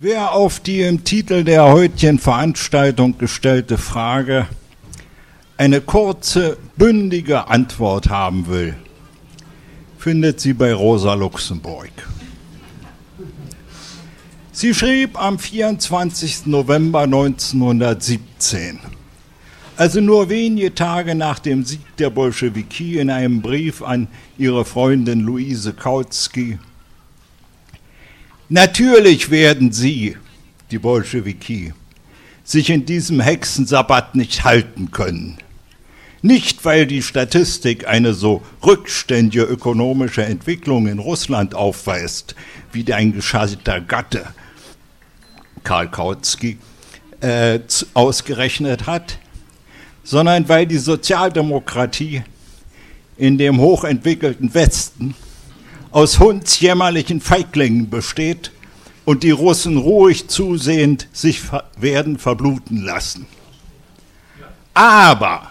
Wer auf die im Titel der heutigen Veranstaltung gestellte Frage eine kurze, bündige Antwort haben will, findet sie bei Rosa Luxemburg. Sie schrieb am 24. November 1917, also nur wenige Tage nach dem Sieg der Bolschewiki, in einem Brief an ihre Freundin Luise Kautsky, Natürlich werden sie, die Bolschewiki, sich in diesem Hexensabbat nicht halten können. Nicht, weil die Statistik eine so rückständige ökonomische Entwicklung in Russland aufweist, wie dein gescheiter Gatte Karl Kautsky äh, ausgerechnet hat, sondern weil die Sozialdemokratie in dem hochentwickelten Westen aus hundsjämmerlichen Feiglingen besteht und die Russen ruhig zusehend sich werden verbluten lassen. Aber,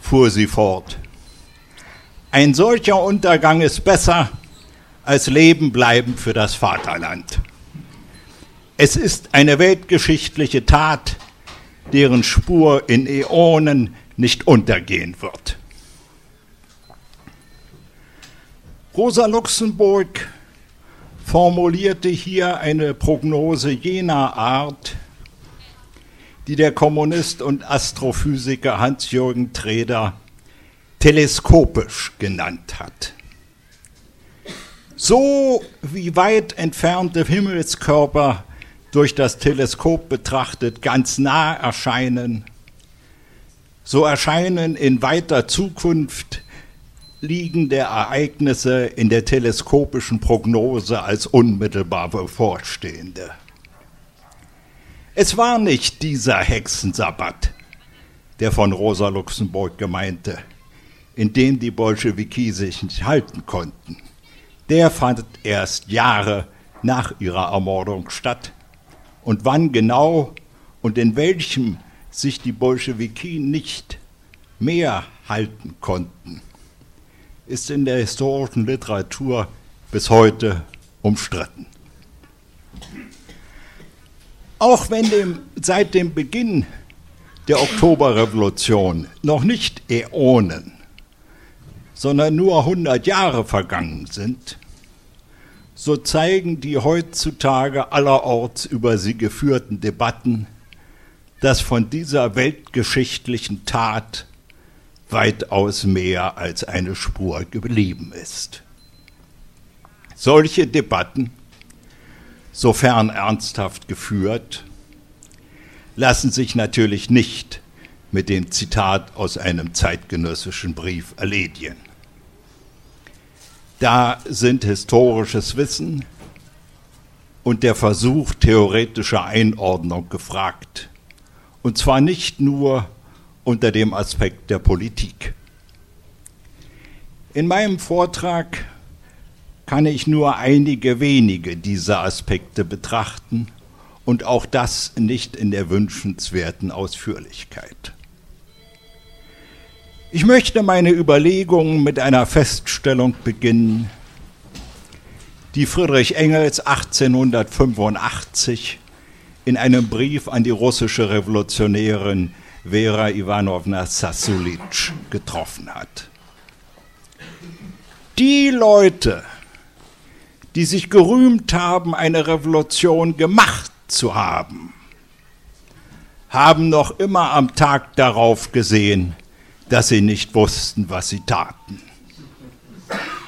fuhr sie fort, ein solcher Untergang ist besser als Leben bleiben für das Vaterland. Es ist eine weltgeschichtliche Tat, deren Spur in Äonen nicht untergehen wird. Rosa Luxemburg formulierte hier eine Prognose jener Art, die der Kommunist und Astrophysiker Hans-Jürgen Treder teleskopisch genannt hat. So wie weit entfernte Himmelskörper durch das Teleskop betrachtet ganz nah erscheinen, so erscheinen in weiter Zukunft liegende Ereignisse in der teleskopischen Prognose als unmittelbar bevorstehende. Es war nicht dieser Hexensabbat, der von Rosa Luxemburg gemeinte, in dem die Bolschewiki sich nicht halten konnten. Der fand erst Jahre nach ihrer Ermordung statt. Und wann genau und in welchem sich die Bolschewiki nicht mehr halten konnten, ist in der historischen Literatur bis heute umstritten. Auch wenn dem, seit dem Beginn der Oktoberrevolution noch nicht Äonen, sondern nur 100 Jahre vergangen sind, so zeigen die heutzutage allerorts über sie geführten Debatten, dass von dieser weltgeschichtlichen Tat weitaus mehr als eine Spur geblieben ist. Solche Debatten, sofern ernsthaft geführt, lassen sich natürlich nicht mit dem Zitat aus einem zeitgenössischen Brief erledigen. Da sind historisches Wissen und der Versuch theoretischer Einordnung gefragt. Und zwar nicht nur unter dem Aspekt der Politik. In meinem Vortrag kann ich nur einige wenige dieser Aspekte betrachten und auch das nicht in der wünschenswerten Ausführlichkeit. Ich möchte meine Überlegungen mit einer Feststellung beginnen, die Friedrich Engels 1885 in einem Brief an die russische Revolutionärin Vera Ivanovna Sasulic getroffen hat. Die Leute, die sich gerühmt haben, eine Revolution gemacht zu haben, haben noch immer am Tag darauf gesehen, dass sie nicht wussten, was sie taten.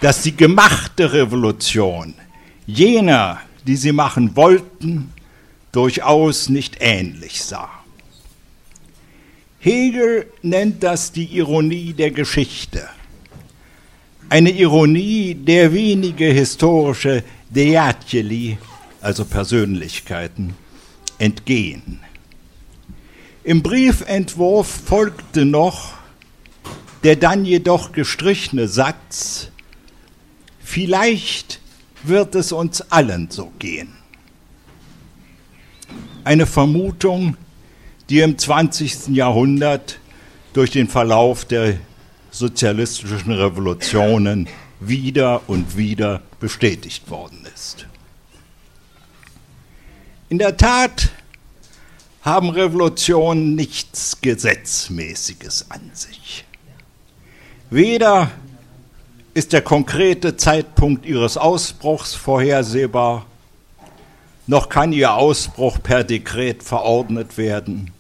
Dass die gemachte Revolution jener, die sie machen wollten, durchaus nicht ähnlich sah. Hegel nennt das die Ironie der Geschichte. Eine Ironie, der wenige historische Deatjeli, also Persönlichkeiten, entgehen. Im Briefentwurf folgte noch der dann jedoch gestrichene Satz, vielleicht wird es uns allen so gehen. Eine Vermutung, die im 20. Jahrhundert durch den Verlauf der sozialistischen Revolutionen wieder und wieder bestätigt worden ist. In der Tat haben Revolutionen nichts Gesetzmäßiges an sich. Weder ist der konkrete Zeitpunkt ihres Ausbruchs vorhersehbar, noch kann ihr Ausbruch per Dekret verordnet werden.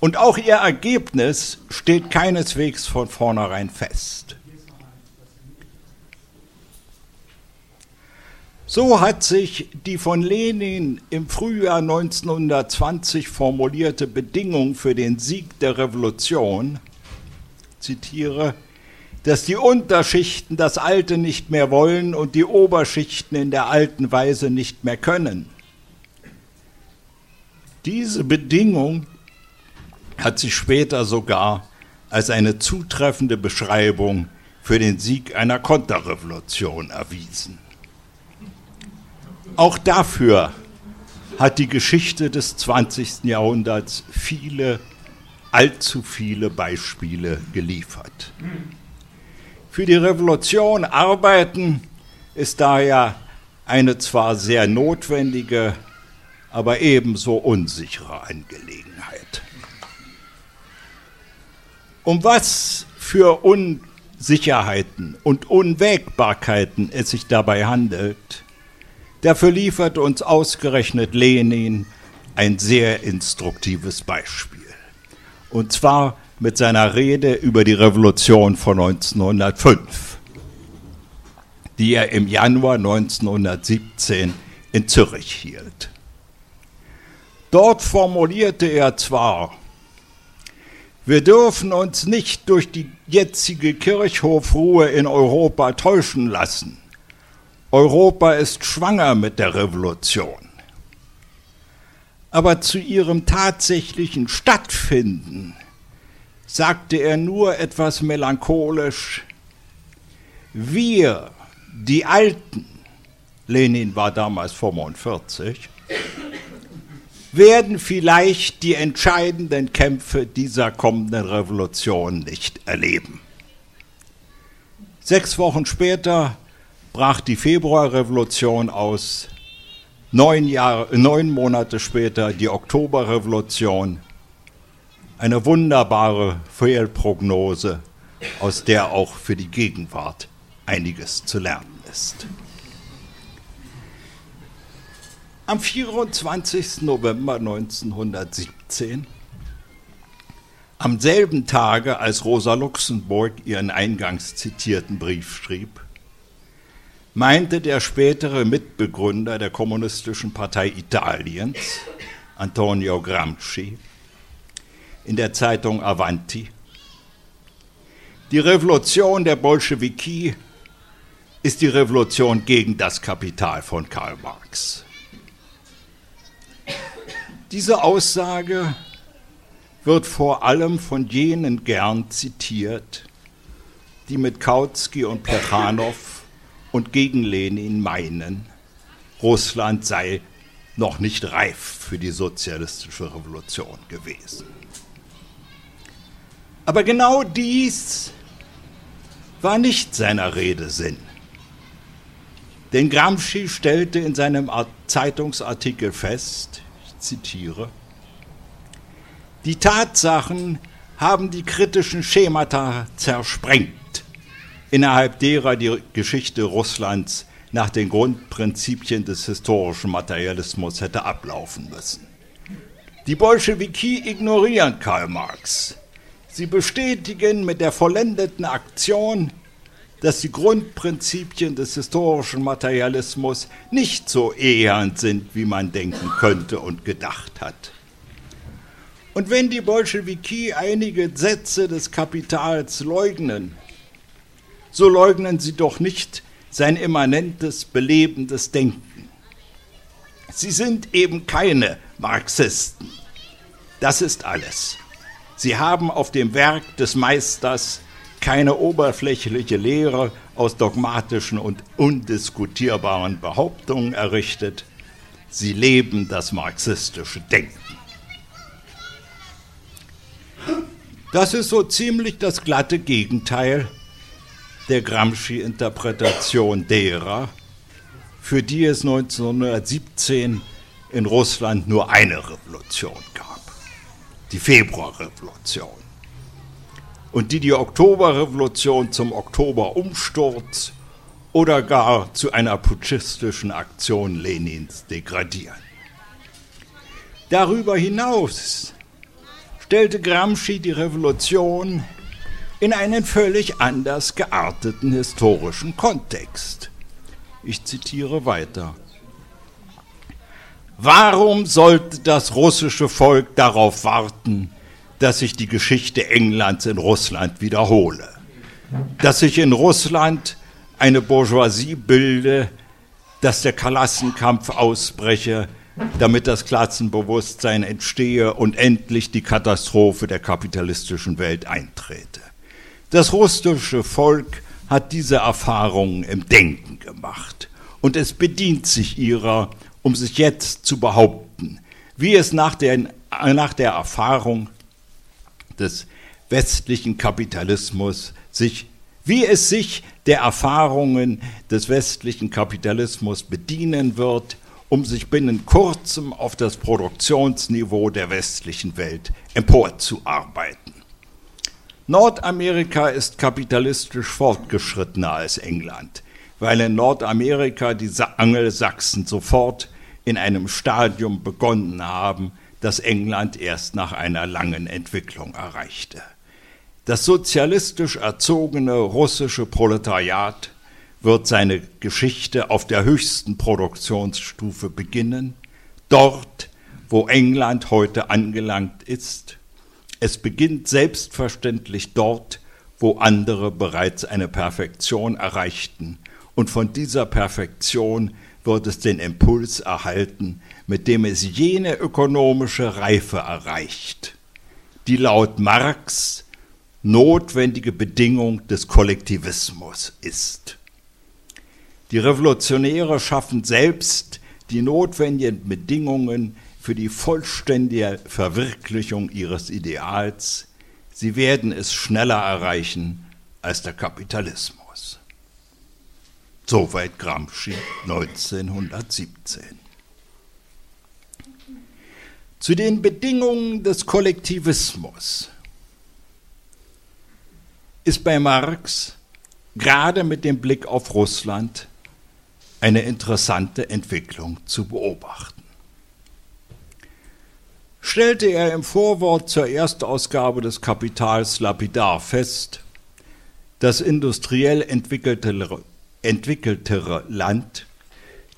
Und auch ihr Ergebnis steht keineswegs von vornherein fest. So hat sich die von Lenin im Frühjahr 1920 formulierte Bedingung für den Sieg der Revolution, zitiere, dass die Unterschichten das Alte nicht mehr wollen und die Oberschichten in der alten Weise nicht mehr können. Diese Bedingung hat sich später sogar als eine zutreffende Beschreibung für den Sieg einer Konterrevolution erwiesen. Auch dafür hat die Geschichte des 20. Jahrhunderts viele, allzu viele Beispiele geliefert. Für die Revolution arbeiten ist daher eine zwar sehr notwendige, aber ebenso unsichere Angelegenheit. Um was für Unsicherheiten und Unwägbarkeiten es sich dabei handelt, Dafür liefert uns ausgerechnet Lenin ein sehr instruktives Beispiel. Und zwar mit seiner Rede über die Revolution von 1905, die er im Januar 1917 in Zürich hielt. Dort formulierte er zwar, wir dürfen uns nicht durch die jetzige Kirchhofruhe in Europa täuschen lassen. Europa ist schwanger mit der Revolution. Aber zu ihrem tatsächlichen Stattfinden sagte er nur etwas melancholisch, wir, die Alten, Lenin war damals 45, werden vielleicht die entscheidenden Kämpfe dieser kommenden Revolution nicht erleben. Sechs Wochen später brach die Februarrevolution aus, neun, Jahre, neun Monate später die Oktoberrevolution. Eine wunderbare Fehlprognose, aus der auch für die Gegenwart einiges zu lernen ist. Am 24. November 1917, am selben Tage, als Rosa Luxemburg ihren eingangs zitierten Brief schrieb, meinte der spätere Mitbegründer der Kommunistischen Partei Italiens, Antonio Gramsci, in der Zeitung Avanti, die Revolution der Bolschewiki ist die Revolution gegen das Kapital von Karl Marx. Diese Aussage wird vor allem von jenen gern zitiert, die mit Kautsky und Plechanow und gegen Lenin meinen, Russland sei noch nicht reif für die sozialistische Revolution gewesen. Aber genau dies war nicht seiner Rede Sinn. Denn Gramsci stellte in seinem Zeitungsartikel fest, zitiere, die Tatsachen haben die kritischen Schemata zersprengt innerhalb derer die Geschichte Russlands nach den Grundprinzipien des historischen Materialismus hätte ablaufen müssen. Die Bolschewiki ignorieren Karl Marx. Sie bestätigen mit der vollendeten Aktion, dass die Grundprinzipien des historischen Materialismus nicht so ehernd sind, wie man denken könnte und gedacht hat. Und wenn die Bolschewiki einige Sätze des Kapitals leugnen, so leugnen sie doch nicht sein immanentes, belebendes Denken. Sie sind eben keine Marxisten. Das ist alles. Sie haben auf dem Werk des Meisters keine oberflächliche Lehre aus dogmatischen und undiskutierbaren Behauptungen errichtet. Sie leben das marxistische Denken. Das ist so ziemlich das glatte Gegenteil der Gramsci-Interpretation derer, für die es 1917 in Russland nur eine Revolution gab, die Februarrevolution. Und die die Oktoberrevolution zum Oktoberumsturz oder gar zu einer putschistischen Aktion Lenins degradieren. Darüber hinaus stellte Gramsci die Revolution in einen völlig anders gearteten historischen Kontext. Ich zitiere weiter. Warum sollte das russische Volk darauf warten, dass sich die Geschichte Englands in Russland wiederhole? Dass sich in Russland eine Bourgeoisie bilde, dass der Klassenkampf ausbreche, damit das Klassenbewusstsein entstehe und endlich die Katastrophe der kapitalistischen Welt eintrete. Das russische Volk hat diese Erfahrungen im Denken gemacht und es bedient sich ihrer, um sich jetzt zu behaupten, wie es nach der, nach der Erfahrung des westlichen Kapitalismus sich, wie es sich der Erfahrungen des westlichen Kapitalismus bedienen wird, um sich binnen kurzem auf das Produktionsniveau der westlichen Welt emporzuarbeiten. Nordamerika ist kapitalistisch fortgeschrittener als England, weil in Nordamerika die Angelsachsen sofort in einem Stadium begonnen haben, das England erst nach einer langen Entwicklung erreichte. Das sozialistisch erzogene russische Proletariat wird seine Geschichte auf der höchsten Produktionsstufe beginnen, dort, wo England heute angelangt ist es beginnt selbstverständlich dort, wo andere bereits eine Perfektion erreichten. Und von dieser Perfektion wird es den Impuls erhalten, mit dem es jene ökonomische Reife erreicht, die laut Marx notwendige Bedingung des Kollektivismus ist. Die Revolutionäre schaffen selbst die notwendigen Bedingungen für die vollständige Verwirklichung ihres Ideals. Sie werden es schneller erreichen als der Kapitalismus. Soweit Gramsci 1917. Zu den Bedingungen des Kollektivismus ist bei Marx gerade mit dem Blick auf Russland eine interessante Entwicklung zu beobachten. Stellte er im Vorwort zur Erstausgabe des Kapitals lapidar fest, das industriell entwickeltere, entwickeltere Land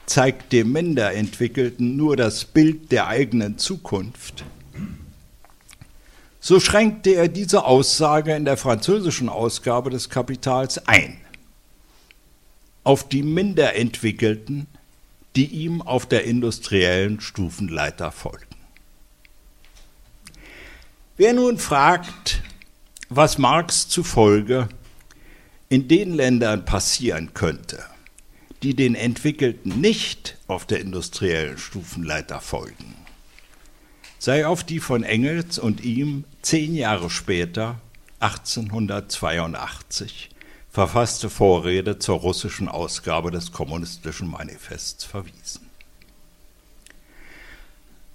zeigt dem Minderentwickelten nur das Bild der eigenen Zukunft. So schränkte er diese Aussage in der französischen Ausgabe des Kapitals ein auf die Minderentwickelten, die ihm auf der industriellen Stufenleiter folgen. Wer nun fragt, was Marx zufolge in den Ländern passieren könnte, die den Entwickelten nicht auf der industriellen Stufenleiter folgen, sei auf die von Engels und ihm zehn Jahre später, 1882, verfasste Vorrede zur russischen Ausgabe des Kommunistischen Manifests verwiesen.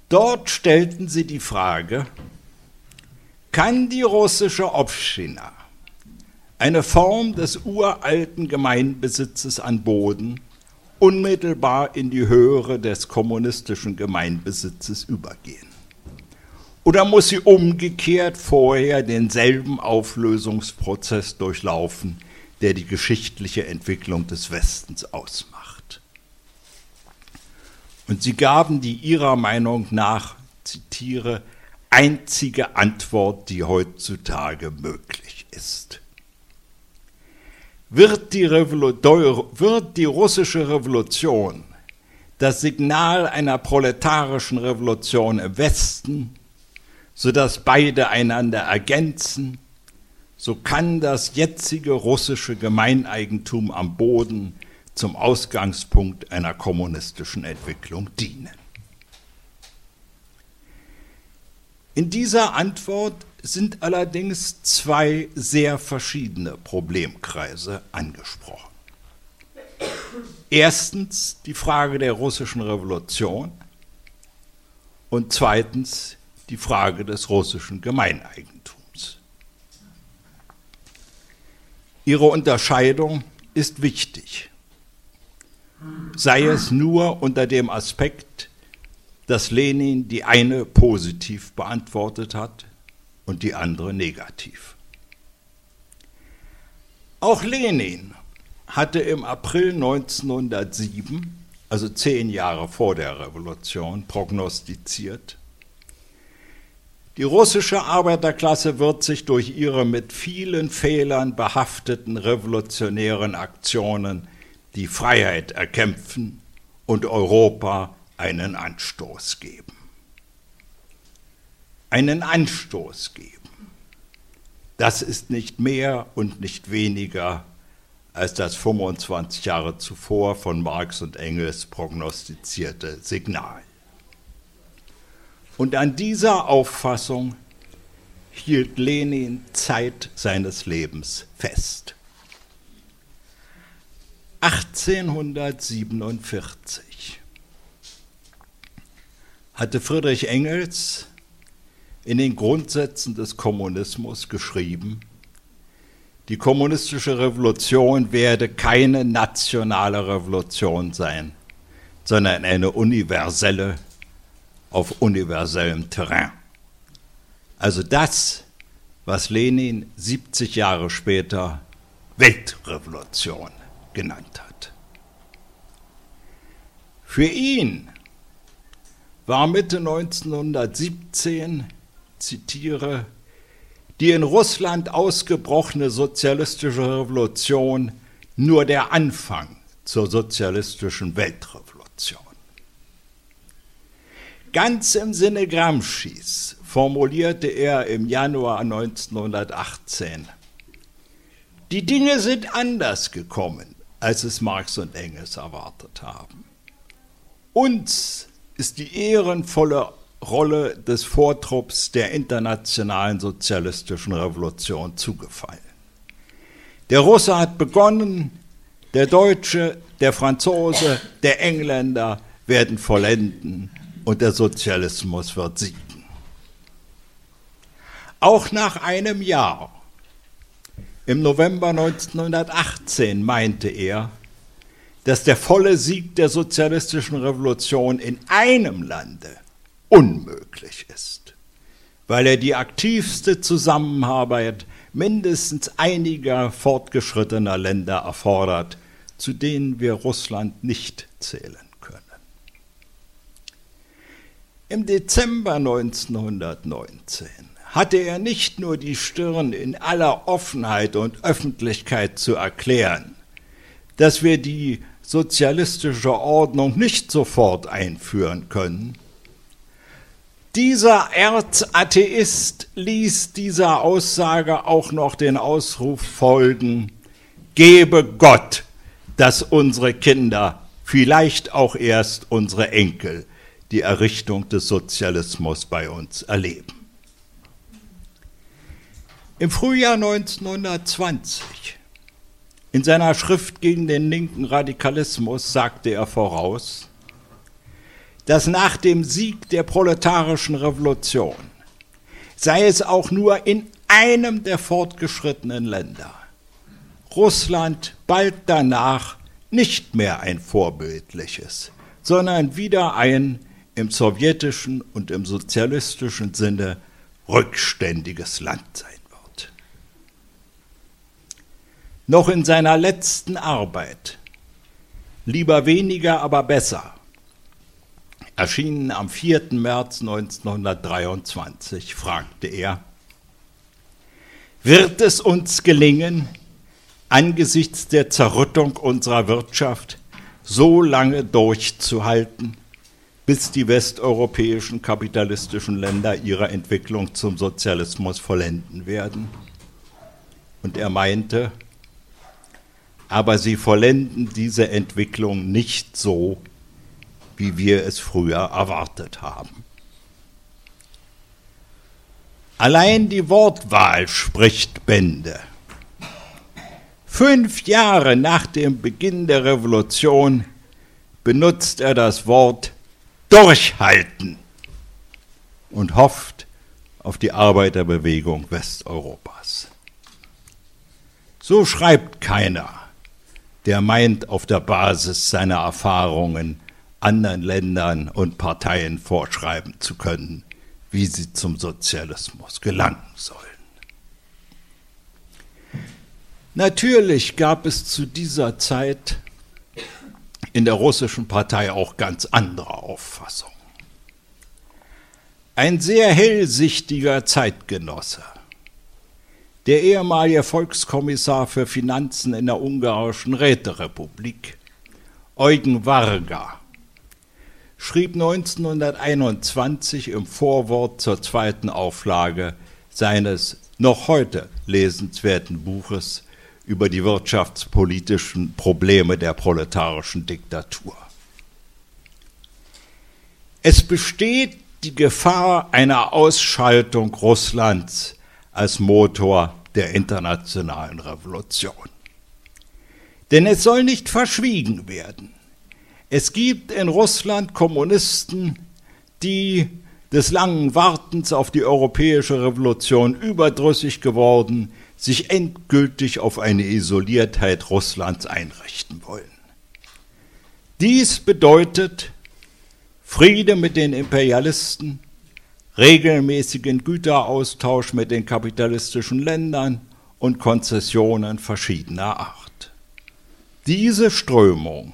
Dort stellten sie die Frage, kann die russische Obschina, eine Form des uralten Gemeinbesitzes an Boden, unmittelbar in die Höhere des kommunistischen Gemeinbesitzes übergehen? Oder muss sie umgekehrt vorher denselben Auflösungsprozess durchlaufen, der die geschichtliche Entwicklung des Westens ausmacht? Und sie gaben die ihrer Meinung nach, zitiere, einzige Antwort, die heutzutage möglich ist. Wird die, wird die russische Revolution das Signal einer proletarischen Revolution im Westen, sodass beide einander ergänzen, so kann das jetzige russische Gemeineigentum am Boden zum Ausgangspunkt einer kommunistischen Entwicklung dienen. In dieser Antwort sind allerdings zwei sehr verschiedene Problemkreise angesprochen. Erstens die Frage der russischen Revolution, und zweitens die Frage des russischen Gemeineigentums. Ihre Unterscheidung ist wichtig, sei es nur unter dem Aspekt, dass Lenin die eine positiv beantwortet hat und die andere negativ. Auch Lenin hatte im April 1907, also zehn Jahre vor der Revolution, prognostiziert, die russische Arbeiterklasse wird sich durch ihre mit vielen Fehlern behafteten revolutionären Aktionen die Freiheit erkämpfen und Europa einen Anstoß geben. Einen Anstoß geben. Das ist nicht mehr und nicht weniger als das 25 Jahre zuvor von Marx und Engels prognostizierte Signal. Und an dieser Auffassung hielt Lenin Zeit seines Lebens fest. 1847 hatte Friedrich Engels in den Grundsätzen des Kommunismus geschrieben, die kommunistische Revolution werde keine nationale Revolution sein, sondern eine universelle auf universellem Terrain. Also das, was Lenin 70 Jahre später Weltrevolution genannt hat. Für ihn war Mitte 1917, zitiere, die in Russland ausgebrochene sozialistische Revolution nur der Anfang zur sozialistischen Weltrevolution. Ganz im Sinne Gramscis formulierte er im Januar 1918, die Dinge sind anders gekommen, als es Marx und Engels erwartet haben. Uns ist die ehrenvolle Rolle des Vortrupps der internationalen sozialistischen Revolution zugefallen. Der Russe hat begonnen, der Deutsche, der Franzose, der Engländer werden vollenden und der Sozialismus wird siegen. Auch nach einem Jahr, im November 1918, meinte er, dass der volle Sieg der sozialistischen Revolution in einem Lande unmöglich ist, weil er die aktivste Zusammenarbeit mindestens einiger fortgeschrittener Länder erfordert, zu denen wir Russland nicht zählen können. Im Dezember 1919 hatte er nicht nur die Stirn in aller Offenheit und Öffentlichkeit zu erklären, dass wir die sozialistische Ordnung nicht sofort einführen können, dieser Erzatheist ließ dieser Aussage auch noch den Ausruf folgen, gebe Gott, dass unsere Kinder, vielleicht auch erst unsere Enkel, die Errichtung des Sozialismus bei uns erleben. Im Frühjahr 1920, in seiner Schrift gegen den linken Radikalismus, sagte er voraus, dass nach dem Sieg der proletarischen Revolution, sei es auch nur in einem der fortgeschrittenen Länder, Russland bald danach nicht mehr ein vorbildliches, sondern wieder ein im sowjetischen und im sozialistischen Sinne rückständiges Land sein wird. Noch in seiner letzten Arbeit, lieber weniger, aber besser, erschienen am 4. März 1923, fragte er, wird es uns gelingen, angesichts der Zerrüttung unserer Wirtschaft so lange durchzuhalten, bis die westeuropäischen kapitalistischen Länder ihre Entwicklung zum Sozialismus vollenden werden? Und er meinte, aber sie vollenden diese Entwicklung nicht so, wie wir es früher erwartet haben. Allein die Wortwahl spricht Bände. Fünf Jahre nach dem Beginn der Revolution benutzt er das Wort durchhalten und hofft auf die Arbeiterbewegung Westeuropas. So schreibt keiner, der meint, auf der Basis seiner Erfahrungen anderen Ländern und Parteien vorschreiben zu können, wie sie zum Sozialismus gelangen sollen. Natürlich gab es zu dieser Zeit in der russischen Partei auch ganz andere Auffassungen. Ein sehr hellsichtiger Zeitgenosse, der ehemalige Volkskommissar für Finanzen in der ungarischen Räterepublik, Eugen Varga, schrieb 1921 im Vorwort zur zweiten Auflage seines noch heute lesenswerten Buches über die wirtschaftspolitischen Probleme der proletarischen Diktatur. Es besteht die Gefahr einer Ausschaltung Russlands als Motor der internationalen Revolution. Denn es soll nicht verschwiegen werden. Es gibt in Russland Kommunisten, die des langen Wartens auf die europäische Revolution überdrüssig geworden, sich endgültig auf eine Isoliertheit Russlands einrichten wollen. Dies bedeutet Friede mit den Imperialisten, regelmäßigen Güteraustausch mit den kapitalistischen Ländern und Konzessionen verschiedener Art. Diese Strömung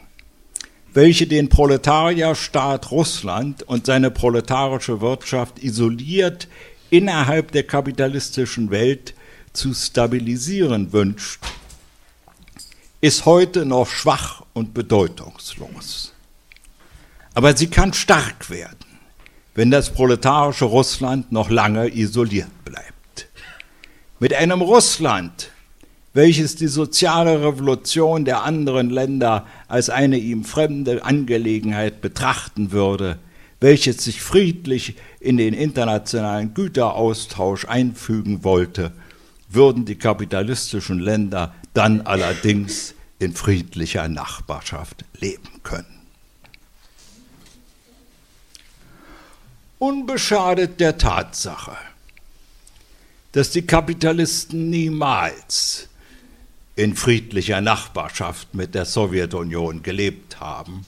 welche den Proletarierstaat Russland und seine proletarische Wirtschaft isoliert innerhalb der kapitalistischen Welt zu stabilisieren wünscht, ist heute noch schwach und bedeutungslos. Aber sie kann stark werden, wenn das proletarische Russland noch lange isoliert bleibt. Mit einem Russland, welches die soziale Revolution der anderen Länder als eine ihm fremde Angelegenheit betrachten würde, welches sich friedlich in den internationalen Güteraustausch einfügen wollte, würden die kapitalistischen Länder dann allerdings in friedlicher Nachbarschaft leben können. Unbeschadet der Tatsache, dass die Kapitalisten niemals in friedlicher Nachbarschaft mit der Sowjetunion gelebt haben,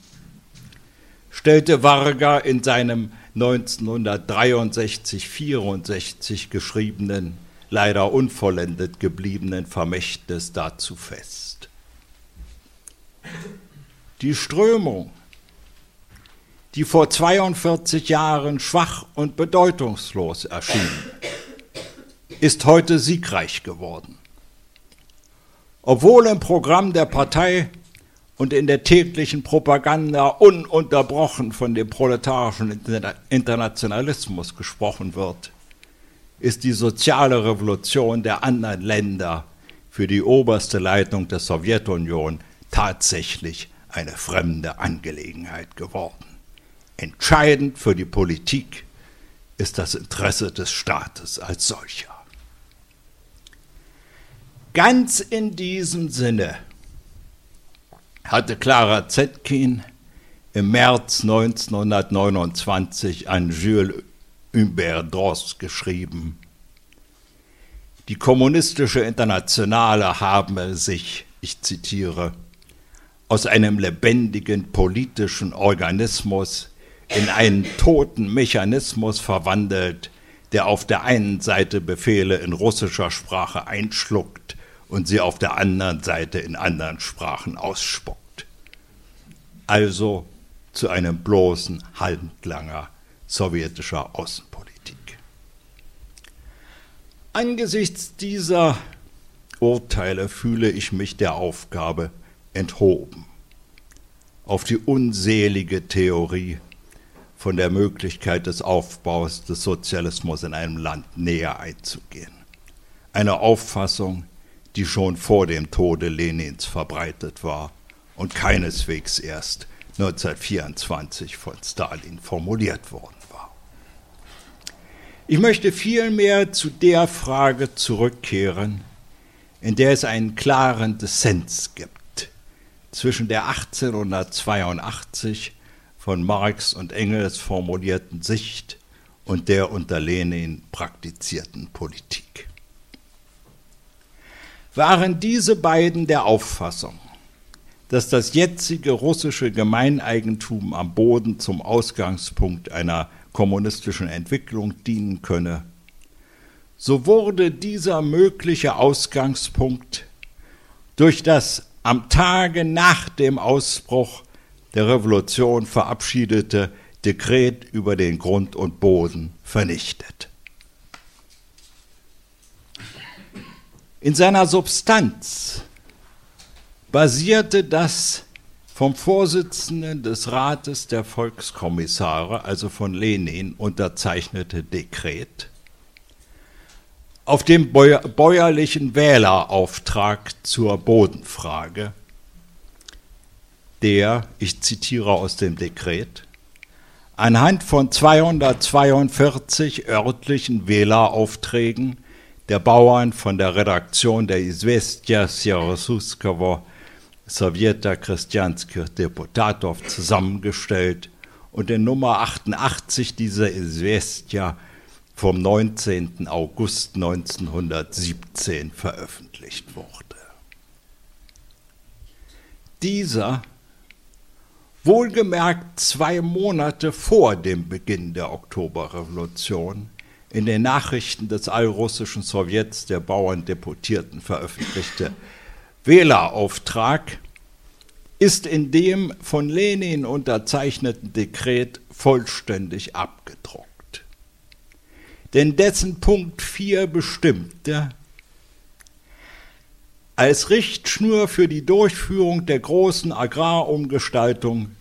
stellte Varga in seinem 1963-64 geschriebenen, leider unvollendet gebliebenen Vermächtnis dazu fest. Die Strömung, die vor 42 Jahren schwach und bedeutungslos erschien, ist heute siegreich geworden. Obwohl im Programm der Partei und in der täglichen Propaganda ununterbrochen von dem proletarischen Internationalismus gesprochen wird, ist die soziale Revolution der anderen Länder für die oberste Leitung der Sowjetunion tatsächlich eine fremde Angelegenheit geworden. Entscheidend für die Politik ist das Interesse des Staates als solcher. Ganz in diesem Sinne hatte Clara Zetkin im März 1929 an Jules Humbert Drost geschrieben, die kommunistische Internationale habe sich, ich zitiere, aus einem lebendigen politischen Organismus in einen toten Mechanismus verwandelt, der auf der einen Seite Befehle in russischer Sprache einschluckt und sie auf der anderen Seite in anderen Sprachen ausspuckt. Also zu einem bloßen Handlanger sowjetischer Außenpolitik. Angesichts dieser Urteile fühle ich mich der Aufgabe enthoben, auf die unselige Theorie von der Möglichkeit des Aufbaus des Sozialismus in einem Land näher einzugehen. Eine Auffassung, die schon vor dem Tode Lenins verbreitet war und keineswegs erst 1924 von Stalin formuliert worden war. Ich möchte vielmehr zu der Frage zurückkehren, in der es einen klaren Dissens gibt zwischen der 1882 von Marx und Engels formulierten Sicht und der unter Lenin praktizierten Politik. Waren diese beiden der Auffassung, dass das jetzige russische Gemeineigentum am Boden zum Ausgangspunkt einer kommunistischen Entwicklung dienen könne, so wurde dieser mögliche Ausgangspunkt durch das am Tage nach dem Ausbruch der Revolution verabschiedete Dekret über den Grund und Boden vernichtet. In seiner Substanz basierte das vom Vorsitzenden des Rates der Volkskommissare, also von Lenin, unterzeichnete Dekret. Auf dem bäuerlichen Wählerauftrag zur Bodenfrage, der, ich zitiere aus dem Dekret, anhand von 242 örtlichen Wähleraufträgen der Bauern von der Redaktion der Izvestia Sierosutskovo Sowjeta Christianskих Deputatov zusammengestellt und in Nummer 88 dieser Izvestia vom 19. August 1917 veröffentlicht wurde. Dieser wohlgemerkt zwei Monate vor dem Beginn der Oktoberrevolution in den Nachrichten des allrussischen Sowjets der Bauerndeputierten veröffentlichte Wählerauftrag ist in dem von Lenin unterzeichneten Dekret vollständig abgedruckt. Denn dessen Punkt 4 bestimmte, als Richtschnur für die Durchführung der großen Agrarumgestaltung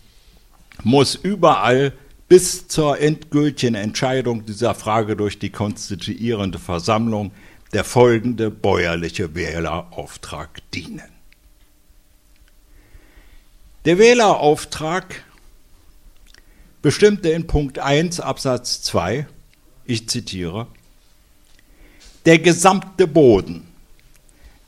muss überall bis zur endgültigen Entscheidung dieser Frage durch die konstituierende Versammlung der folgende bäuerliche Wählerauftrag dienen. Der Wählerauftrag bestimmte in Punkt 1 Absatz 2, ich zitiere, der gesamte Boden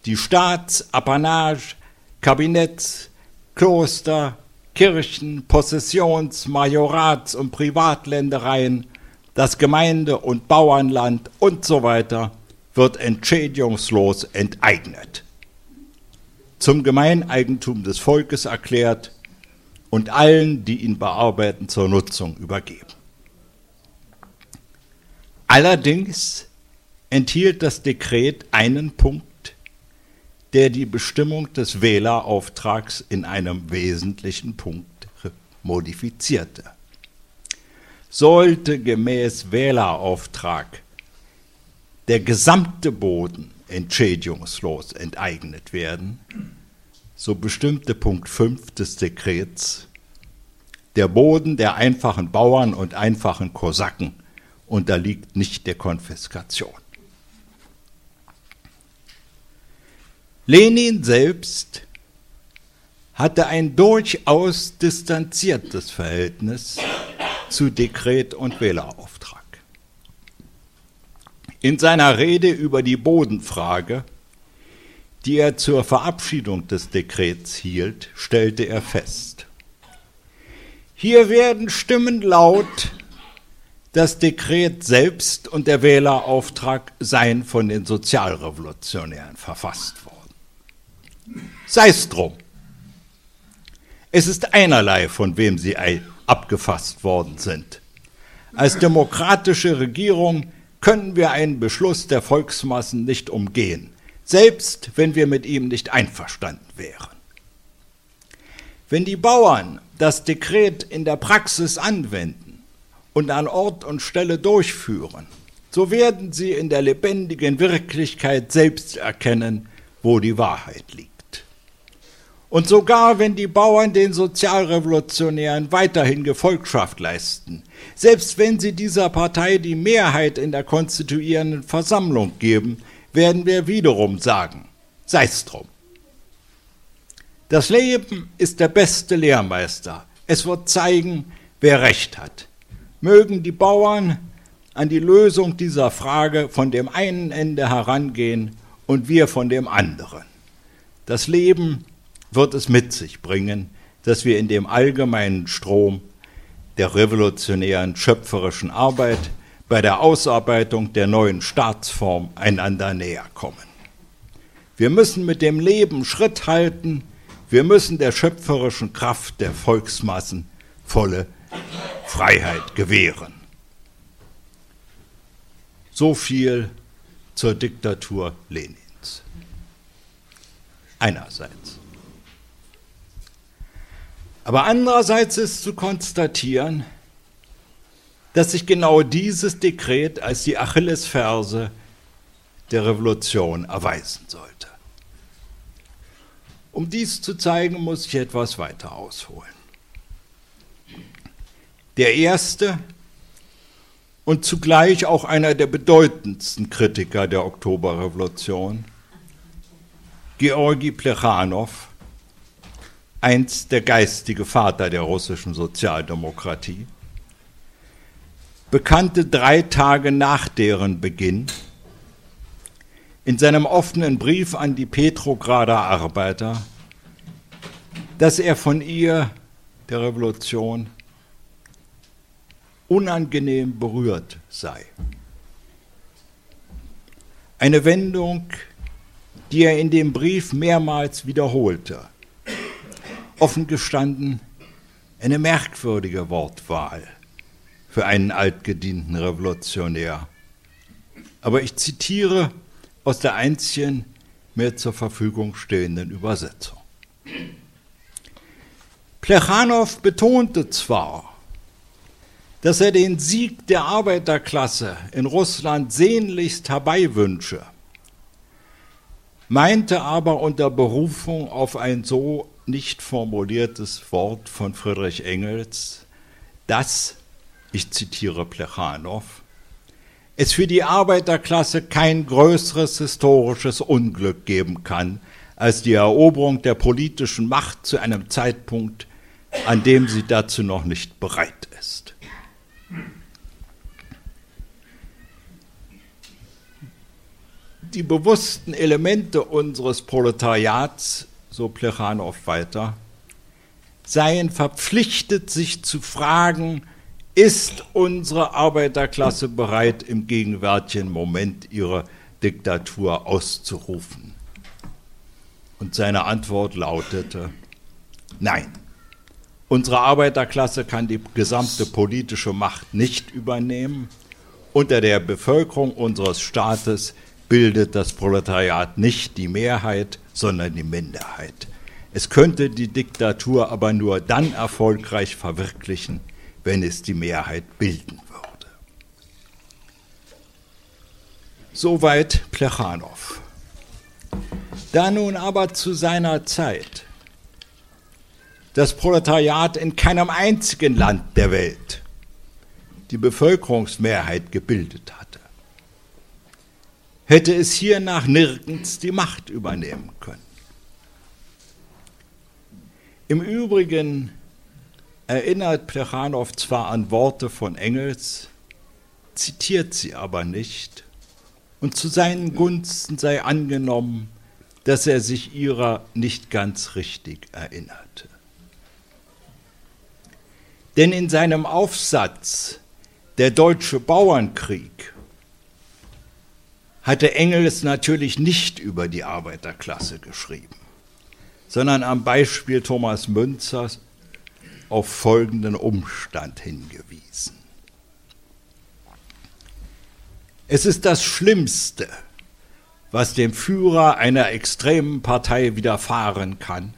die Staats-, Apanage, Kabinetts-, Kloster-, Kirchen-, Possessions-, Majorats- und Privatländereien, das Gemeinde- und Bauernland und so weiter wird entschädigungslos enteignet, zum Gemeineigentum des Volkes erklärt und allen, die ihn bearbeiten, zur Nutzung übergeben. Allerdings enthielt das Dekret einen Punkt, der die Bestimmung des Wählerauftrags in einem wesentlichen Punkt modifizierte. Sollte gemäß Wählerauftrag der gesamte Boden entschädigungslos enteignet werden, so bestimmte Punkt 5 des Dekrets, der Boden der einfachen Bauern und einfachen Kosaken unterliegt nicht der Konfiskation. Lenin selbst hatte ein durchaus distanziertes Verhältnis zu Dekret und Wählerauftrag. In seiner Rede über die Bodenfrage, die er zur Verabschiedung des Dekrets hielt, stellte er fest, hier werden Stimmen laut, das Dekret selbst und der Wählerauftrag seien von den Sozialrevolutionären verfasst worden. Sei es drum. Es ist einerlei, von wem sie abgefasst worden sind. Als demokratische Regierung können wir einen Beschluss der Volksmassen nicht umgehen, selbst wenn wir mit ihm nicht einverstanden wären. Wenn die Bauern das Dekret in der Praxis anwenden und an Ort und Stelle durchführen, so werden sie in der lebendigen Wirklichkeit selbst erkennen, wo die Wahrheit liegt. Und sogar wenn die Bauern den Sozialrevolutionären weiterhin Gefolgschaft leisten, selbst wenn sie dieser Partei die Mehrheit in der konstituierenden Versammlung geben, werden wir wiederum sagen, sei's drum. Das Leben ist der beste Lehrmeister. Es wird zeigen, wer recht hat. Mögen die Bauern an die Lösung dieser Frage von dem einen Ende herangehen und wir von dem anderen. Das Leben wird es mit sich bringen, dass wir in dem allgemeinen Strom der revolutionären schöpferischen Arbeit bei der Ausarbeitung der neuen Staatsform einander näher kommen. Wir müssen mit dem Leben Schritt halten, wir müssen der schöpferischen Kraft der Volksmassen volle Freiheit gewähren. So viel zur Diktatur Lenins. Einerseits. Aber andererseits ist zu konstatieren, dass sich genau dieses Dekret als die Achillesferse der Revolution erweisen sollte. Um dies zu zeigen, muss ich etwas weiter ausholen. Der erste und zugleich auch einer der bedeutendsten Kritiker der Oktoberrevolution, Georgi Plechanow, einst der geistige Vater der russischen Sozialdemokratie, bekannte drei Tage nach deren Beginn in seinem offenen Brief an die Petrograder Arbeiter, dass er von ihr, der Revolution, unangenehm berührt sei. Eine Wendung, die er in dem Brief mehrmals wiederholte. Offen gestanden, eine merkwürdige Wortwahl für einen altgedienten Revolutionär. Aber ich zitiere aus der einzigen mir zur Verfügung stehenden Übersetzung. Plechanow betonte zwar, dass er den Sieg der Arbeiterklasse in Russland sehnlichst herbeiwünsche, meinte aber unter Berufung auf ein so nicht formuliertes Wort von Friedrich Engels, dass, ich zitiere Plechanow, es für die Arbeiterklasse kein größeres historisches Unglück geben kann, als die Eroberung der politischen Macht zu einem Zeitpunkt, an dem sie dazu noch nicht bereit ist. Die bewussten Elemente unseres Proletariats, so Plechanow weiter, seien verpflichtet, sich zu fragen, ist unsere Arbeiterklasse bereit, im gegenwärtigen Moment ihre Diktatur auszurufen? Und seine Antwort lautete, nein. Unsere Arbeiterklasse kann die gesamte politische Macht nicht übernehmen. Unter der Bevölkerung unseres Staates bildet das Proletariat nicht die Mehrheit, sondern die Minderheit. Es könnte die Diktatur aber nur dann erfolgreich verwirklichen, wenn es die Mehrheit bilden würde. Soweit Plechanow. Da nun aber zu seiner Zeit das Proletariat in keinem einzigen Land der Welt die Bevölkerungsmehrheit gebildet hatte, hätte es hiernach nirgends die Macht übernehmen können. Im Übrigen erinnert Plechanow zwar an Worte von Engels, zitiert sie aber nicht, und zu seinen Gunsten sei angenommen, dass er sich ihrer nicht ganz richtig erinnerte. Denn in seinem Aufsatz Der deutsche Bauernkrieg hatte Engels natürlich nicht über die Arbeiterklasse geschrieben, sondern am Beispiel Thomas Münzers auf folgenden Umstand hingewiesen. Es ist das Schlimmste, was dem Führer einer extremen Partei widerfahren kann,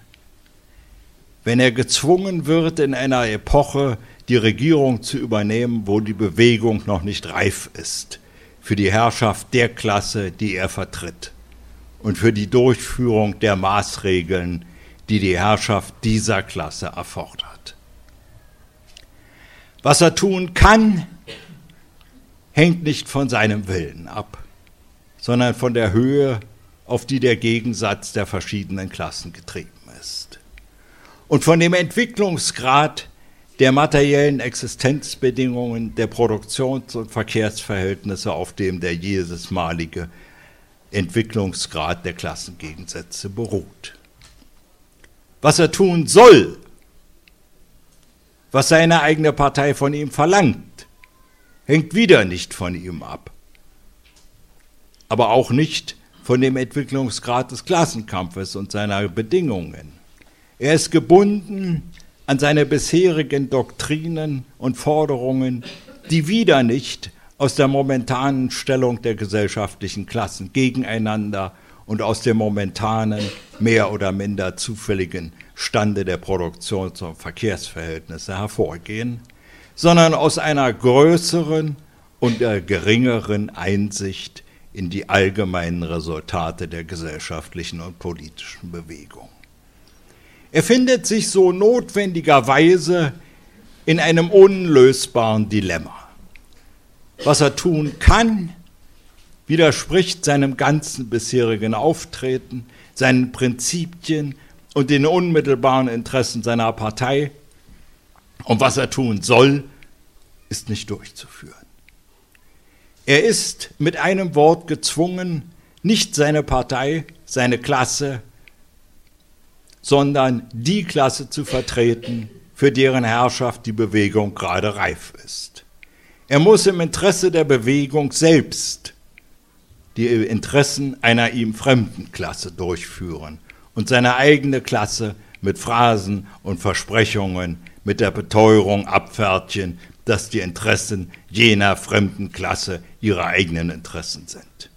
wenn er gezwungen wird, in einer Epoche die Regierung zu übernehmen, wo die Bewegung noch nicht reif ist für die Herrschaft der Klasse, die er vertritt und für die Durchführung der Maßregeln, die die Herrschaft dieser Klasse erfordert. Was er tun kann, hängt nicht von seinem Willen ab, sondern von der Höhe, auf die der Gegensatz der verschiedenen Klassen getrieben ist. Und von dem Entwicklungsgrad der materiellen Existenzbedingungen, der Produktions- und Verkehrsverhältnisse, auf dem der jedesmalige Entwicklungsgrad der Klassengegensätze beruht. Was er tun soll, was seine eigene Partei von ihm verlangt, hängt wieder nicht von ihm ab, aber auch nicht von dem Entwicklungsgrad des Klassenkampfes und seiner Bedingungen. Er ist gebunden an seine bisherigen Doktrinen und Forderungen, die wieder nicht aus der momentanen Stellung der gesellschaftlichen Klassen gegeneinander und aus dem momentanen, mehr oder minder zufälligen Stande der Produktions- und Verkehrsverhältnisse hervorgehen, sondern aus einer größeren und geringeren Einsicht in die allgemeinen Resultate der gesellschaftlichen und politischen Bewegung. Er findet sich so notwendigerweise in einem unlösbaren Dilemma. Was er tun kann, widerspricht seinem ganzen bisherigen Auftreten, seinen Prinzipien und den unmittelbaren Interessen seiner Partei. Und was er tun soll, ist nicht durchzuführen. Er ist mit einem Wort gezwungen, nicht seine Partei, seine Klasse, sondern die Klasse zu vertreten, für deren Herrschaft die Bewegung gerade reif ist. Er muss im Interesse der Bewegung selbst die Interessen einer ihm fremden Klasse durchführen und seine eigene Klasse mit Phrasen und Versprechungen, mit der Beteuerung abfertigen, dass die Interessen jener fremden Klasse ihre eigenen Interessen sind.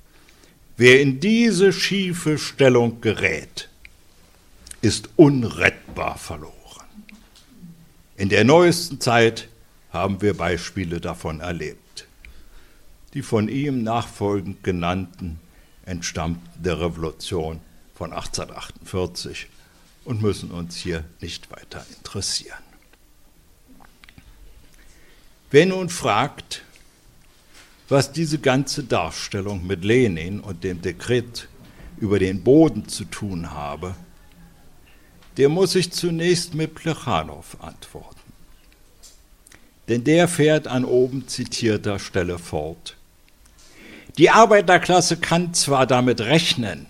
Wer in diese schiefe Stellung gerät, ist unrettbar verloren. In der neuesten Zeit haben wir Beispiele davon erlebt. Die von ihm nachfolgend genannten entstammten der Revolution von 1848 und müssen uns hier nicht weiter interessieren. Wer nun fragt, was diese ganze Darstellung mit Lenin und dem Dekret über den Boden zu tun habe, der muss sich zunächst mit Plechanow antworten. Denn der fährt an oben zitierter Stelle fort. Die Arbeiterklasse kann zwar damit rechnen,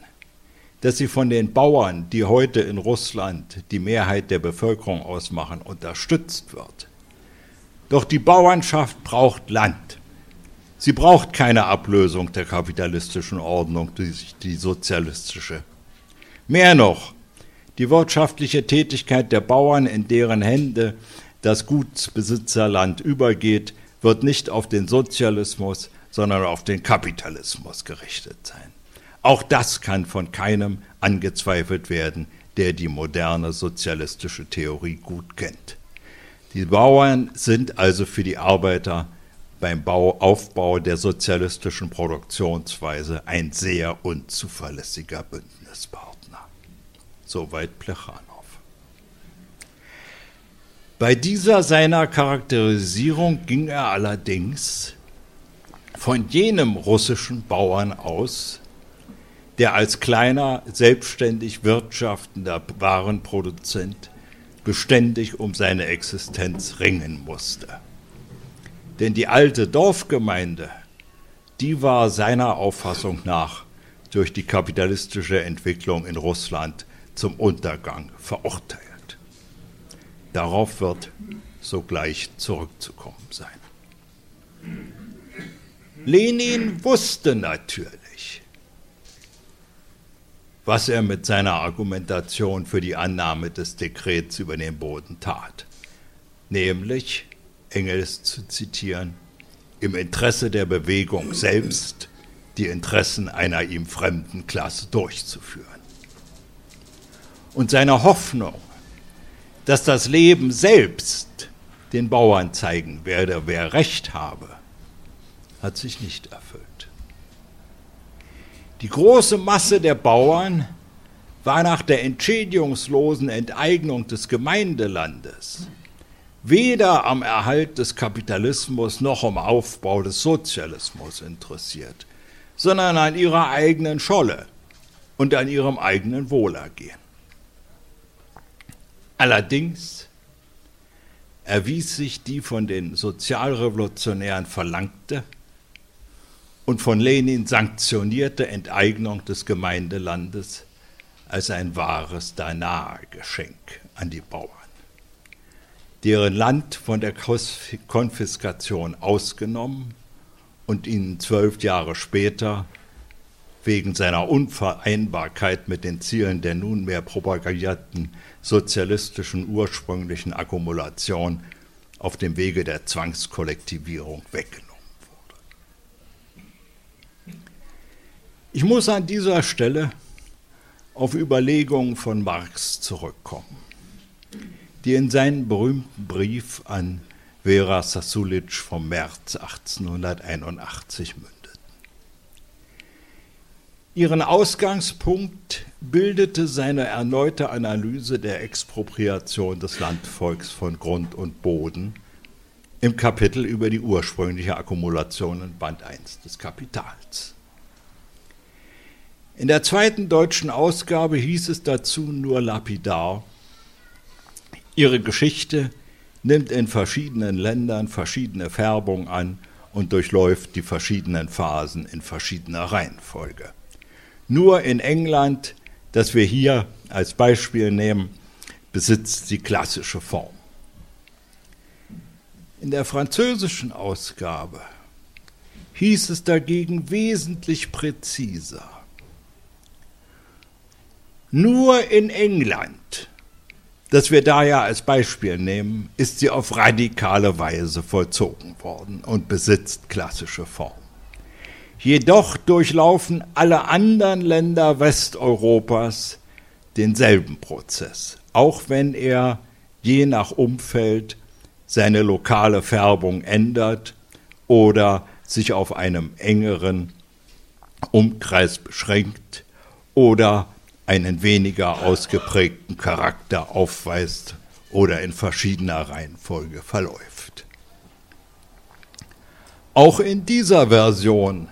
dass sie von den Bauern, die heute in Russland die Mehrheit der Bevölkerung ausmachen, unterstützt wird. Doch die Bauernschaft braucht Land. Sie braucht keine Ablösung der kapitalistischen Ordnung durch die sozialistische. Mehr noch, die wirtschaftliche Tätigkeit der Bauern, in deren Hände das Gutsbesitzerland übergeht, wird nicht auf den Sozialismus, sondern auf den Kapitalismus gerichtet sein. Auch das kann von keinem angezweifelt werden, der die moderne sozialistische Theorie gut kennt. Die Bauern sind also für die Arbeiter beim Bau, Aufbau der sozialistischen Produktionsweise ein sehr unzuverlässiger Bündnispartner. Soweit Plechanow. Bei dieser seiner Charakterisierung ging er allerdings von jenem russischen Bauern aus, der als kleiner, selbstständig wirtschaftender Warenproduzent beständig um seine Existenz ringen musste. Denn die alte Dorfgemeinde, die war seiner Auffassung nach durch die kapitalistische Entwicklung in Russland zum Untergang verurteilt. Darauf wird sogleich zurückzukommen sein. Lenin wusste natürlich, was er mit seiner Argumentation für die Annahme des Dekrets über den Boden tat, nämlich, Engels zu zitieren, im Interesse der Bewegung selbst die Interessen einer ihm fremden Klasse durchzuführen. Und seine Hoffnung, dass das Leben selbst den Bauern zeigen werde, wer Recht habe, hat sich nicht erfüllt. Die große Masse der Bauern war nach der entschädigungslosen Enteignung des Gemeindelandes weder am Erhalt des Kapitalismus noch am Aufbau des Sozialismus interessiert, sondern an ihrer eigenen Scholle und an ihrem eigenen Wohlergehen. Allerdings erwies sich die von den Sozialrevolutionären verlangte und von Lenin sanktionierte Enteignung des Gemeindelandes als ein wahres Danae-Geschenk an die Bauern. deren Land von der Konfiskation ausgenommen und ihnen zwölf Jahre später wegen seiner Unvereinbarkeit mit den Zielen der nunmehr propagierten sozialistischen ursprünglichen Akkumulation auf dem Wege der Zwangskollektivierung weggenommen wurde. Ich muss an dieser Stelle auf Überlegungen von Marx zurückkommen, die in seinem berühmten Brief an Vera Sasulic vom März 1881 münden. Ihren Ausgangspunkt bildete seine erneute Analyse der Expropriation des Landvolks von Grund und Boden im Kapitel über die ursprüngliche Akkumulation in Band 1 des Kapitals. In der zweiten deutschen Ausgabe hieß es dazu nur lapidar, ihre Geschichte nimmt in verschiedenen Ländern verschiedene Färbung an und durchläuft die verschiedenen Phasen in verschiedener Reihenfolge. Nur in England, das wir hier als Beispiel nehmen, besitzt die klassische Form. In der französischen Ausgabe hieß es dagegen wesentlich präziser. Nur in England, das wir da ja als Beispiel nehmen, ist sie auf radikale Weise vollzogen worden und besitzt klassische Form. Jedoch durchlaufen alle anderen Länder Westeuropas denselben Prozess, auch wenn er je nach Umfeld seine lokale Färbung ändert oder sich auf einem engeren Umkreis beschränkt oder einen weniger ausgeprägten Charakter aufweist oder in verschiedener Reihenfolge verläuft. Auch in dieser Version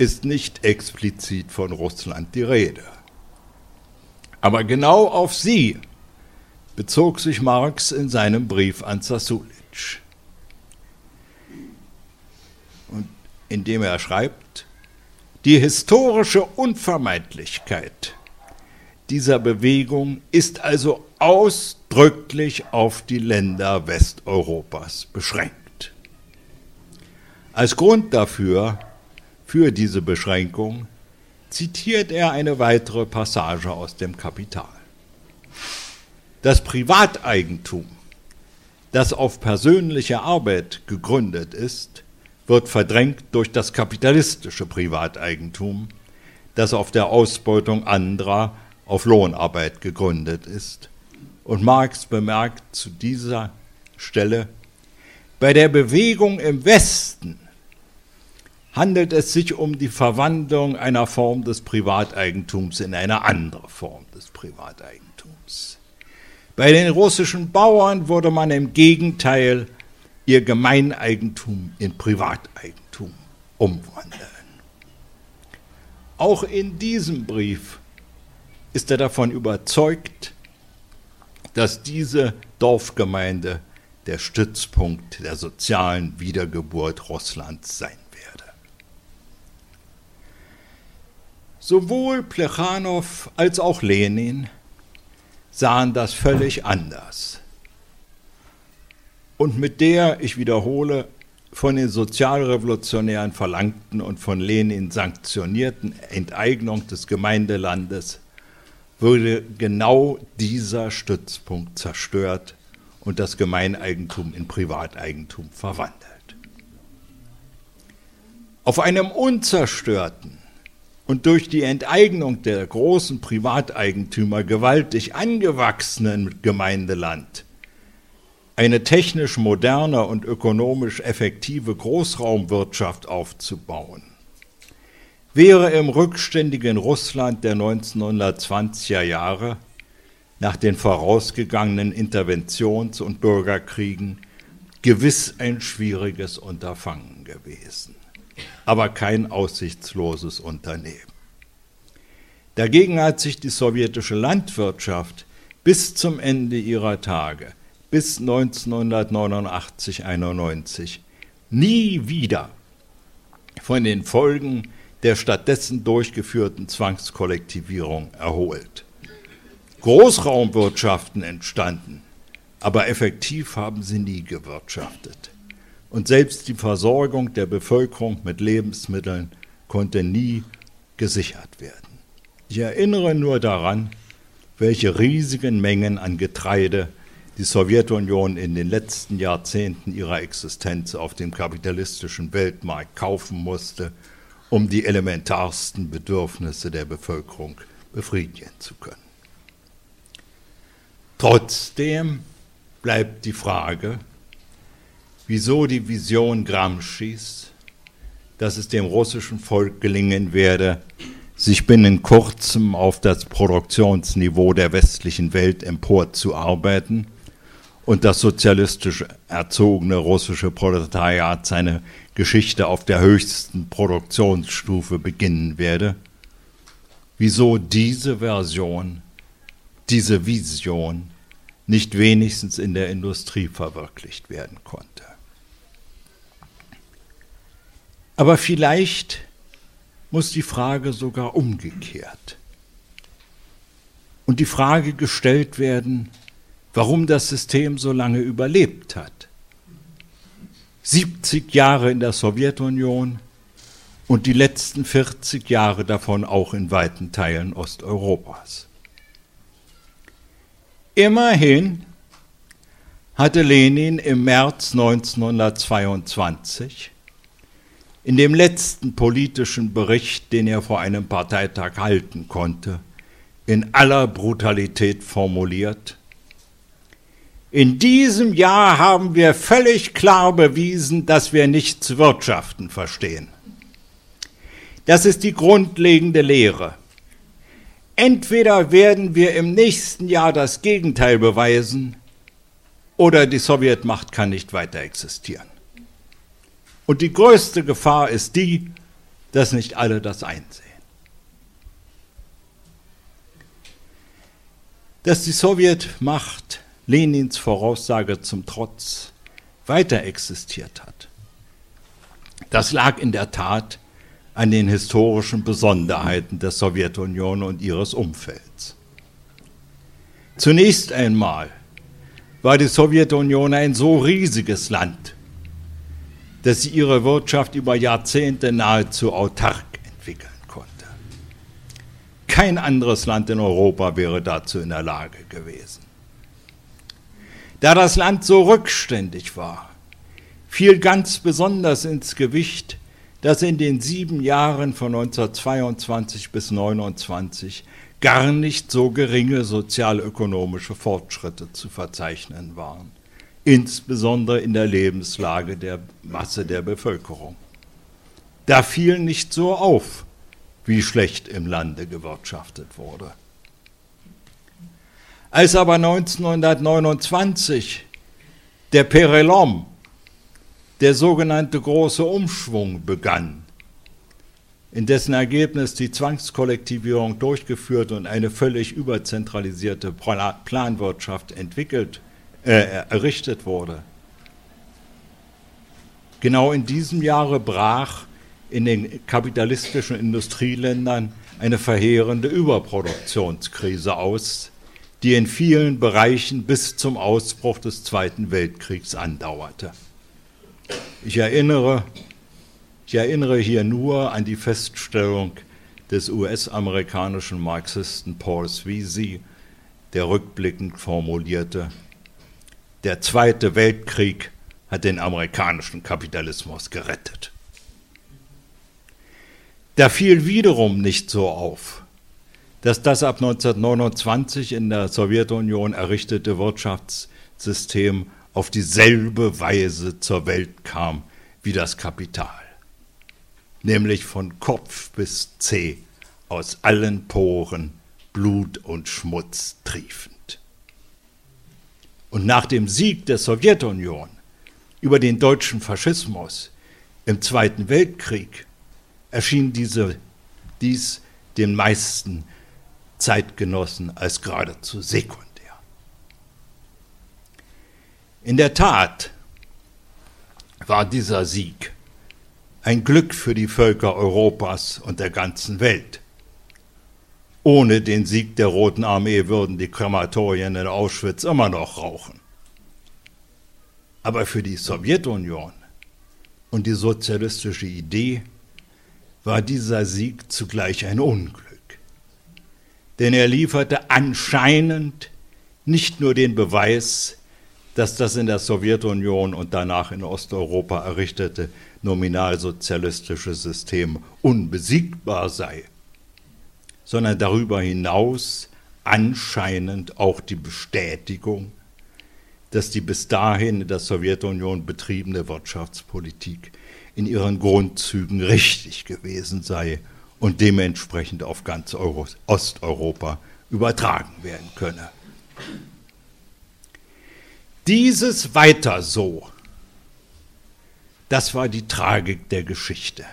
ist nicht explizit von Russland die Rede. Aber genau auf sie bezog sich Marx in seinem Brief an Sasulic, und indem er schreibt, die historische Unvermeidlichkeit dieser Bewegung ist also ausdrücklich auf die Länder Westeuropas beschränkt. Als Grund dafür für diese Beschränkung zitiert er eine weitere Passage aus dem Kapital. Das Privateigentum, das auf persönliche Arbeit gegründet ist, wird verdrängt durch das kapitalistische Privateigentum, das auf der Ausbeutung anderer auf Lohnarbeit gegründet ist. Und Marx bemerkt zu dieser Stelle, bei der Bewegung im Westen handelt es sich um die Verwandlung einer Form des Privateigentums in eine andere Form des Privateigentums. Bei den russischen Bauern würde man im Gegenteil ihr Gemeineigentum in Privateigentum umwandeln. Auch in diesem Brief ist er davon überzeugt, dass diese Dorfgemeinde der Stützpunkt der sozialen Wiedergeburt Russlands sein Sowohl Plechanow als auch Lenin sahen das völlig anders. Und mit der, ich wiederhole, von den Sozialrevolutionären verlangten und von Lenin sanktionierten Enteignung des Gemeindelandes wurde genau dieser Stützpunkt zerstört und das Gemeineigentum in Privateigentum verwandelt. Auf einem unzerstörten, und durch die Enteignung der großen Privateigentümer gewaltig angewachsenen Gemeindeland. Eine technisch moderne und ökonomisch effektive Großraumwirtschaft aufzubauen, wäre im rückständigen Russland der 1920er Jahre nach den vorausgegangenen Interventions- und Bürgerkriegen gewiss ein schwieriges Unterfangen gewesen aber kein aussichtsloses Unternehmen. Dagegen hat sich die sowjetische Landwirtschaft bis zum Ende ihrer Tage, bis 1989, 91, nie wieder von den Folgen der stattdessen durchgeführten Zwangskollektivierung erholt. Großraumwirtschaften entstanden, aber effektiv haben sie nie gewirtschaftet. Und selbst die Versorgung der Bevölkerung mit Lebensmitteln konnte nie gesichert werden. Ich erinnere nur daran, welche riesigen Mengen an Getreide die Sowjetunion in den letzten Jahrzehnten ihrer Existenz auf dem kapitalistischen Weltmarkt kaufen musste, um die elementarsten Bedürfnisse der Bevölkerung befriedigen zu können. Trotzdem bleibt die Frage, wieso die Vision Gramscis, dass es dem russischen Volk gelingen werde, sich binnen kurzem auf das Produktionsniveau der westlichen Welt emporzuarbeiten und das sozialistisch erzogene russische Proletariat seine Geschichte auf der höchsten Produktionsstufe beginnen werde, wieso diese Version, diese Vision nicht wenigstens in der Industrie verwirklicht werden konnte. Aber vielleicht muss die Frage sogar umgekehrt und die Frage gestellt werden, warum das System so lange überlebt hat. 70 Jahre in der Sowjetunion und die letzten 40 Jahre davon auch in weiten Teilen Osteuropas. Immerhin hatte Lenin im März 1922 in dem letzten politischen Bericht, den er vor einem Parteitag halten konnte, in aller Brutalität formuliert, in diesem Jahr haben wir völlig klar bewiesen, dass wir nichts Wirtschaften verstehen. Das ist die grundlegende Lehre. Entweder werden wir im nächsten Jahr das Gegenteil beweisen, oder die Sowjetmacht kann nicht weiter existieren. Und die größte Gefahr ist die, dass nicht alle das einsehen. Dass die Sowjetmacht Lenins Voraussage zum Trotz weiter existiert hat. Das lag in der Tat an den historischen Besonderheiten der Sowjetunion und ihres Umfelds. Zunächst einmal war die Sowjetunion ein so riesiges Land, dass sie ihre Wirtschaft über Jahrzehnte nahezu autark entwickeln konnte. Kein anderes Land in Europa wäre dazu in der Lage gewesen. Da das Land so rückständig war, fiel ganz besonders ins Gewicht dass in den sieben Jahren von 1922 bis 1929 gar nicht so geringe sozialökonomische Fortschritte zu verzeichnen waren, insbesondere in der Lebenslage der Masse der Bevölkerung. Da fiel nicht so auf, wie schlecht im Lande gewirtschaftet wurde. Als aber 1929 der Perelom, der sogenannte große Umschwung begann, in dessen Ergebnis die Zwangskollektivierung durchgeführt und eine völlig überzentralisierte Planwirtschaft entwickelt, äh, errichtet wurde. Genau in diesem Jahre brach in den kapitalistischen Industrieländern eine verheerende Überproduktionskrise aus, die in vielen Bereichen bis zum Ausbruch des Zweiten Weltkriegs andauerte. Ich erinnere, ich erinnere hier nur an die Feststellung des US-amerikanischen Marxisten Paul Sweezy, der rückblickend formulierte, der Zweite Weltkrieg hat den amerikanischen Kapitalismus gerettet. Da fiel wiederum nicht so auf, dass das ab 1929 in der Sowjetunion errichtete Wirtschaftssystem auf dieselbe Weise zur Welt kam wie das Kapital, nämlich von Kopf bis Zeh aus allen Poren Blut und Schmutz triefend. Und nach dem Sieg der Sowjetunion über den deutschen Faschismus im Zweiten Weltkrieg erschien diese, dies den meisten Zeitgenossen als geradezu sekundär. In der Tat war dieser Sieg ein Glück für die Völker Europas und der ganzen Welt. Ohne den Sieg der Roten Armee würden die Krematorien in Auschwitz immer noch rauchen. Aber für die Sowjetunion und die sozialistische Idee war dieser Sieg zugleich ein Unglück. Denn er lieferte anscheinend nicht nur den Beweis, dass das in der Sowjetunion und danach in Osteuropa errichtete nominalsozialistische System unbesiegbar sei, sondern darüber hinaus anscheinend auch die Bestätigung, dass die bis dahin in der Sowjetunion betriebene Wirtschaftspolitik in ihren Grundzügen richtig gewesen sei und dementsprechend auf ganz Euro Osteuropa übertragen werden könne. Dieses weiter so, das war die Tragik der Geschichte.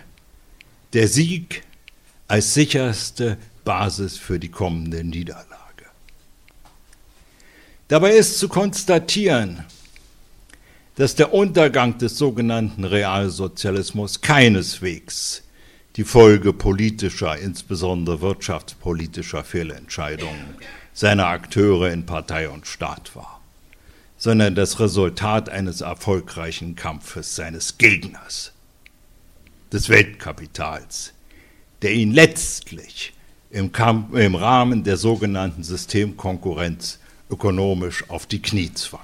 Der Sieg als sicherste Basis für die kommende Niederlage. Dabei ist zu konstatieren, dass der Untergang des sogenannten Realsozialismus keineswegs die Folge politischer, insbesondere wirtschaftspolitischer Fehlentscheidungen seiner Akteure in Partei und Staat war, sondern das Resultat eines erfolgreichen Kampfes seines Gegners, des Weltkapitals, der ihn letztlich im, Kampf, im Rahmen der sogenannten Systemkonkurrenz ökonomisch auf die Knie zwang.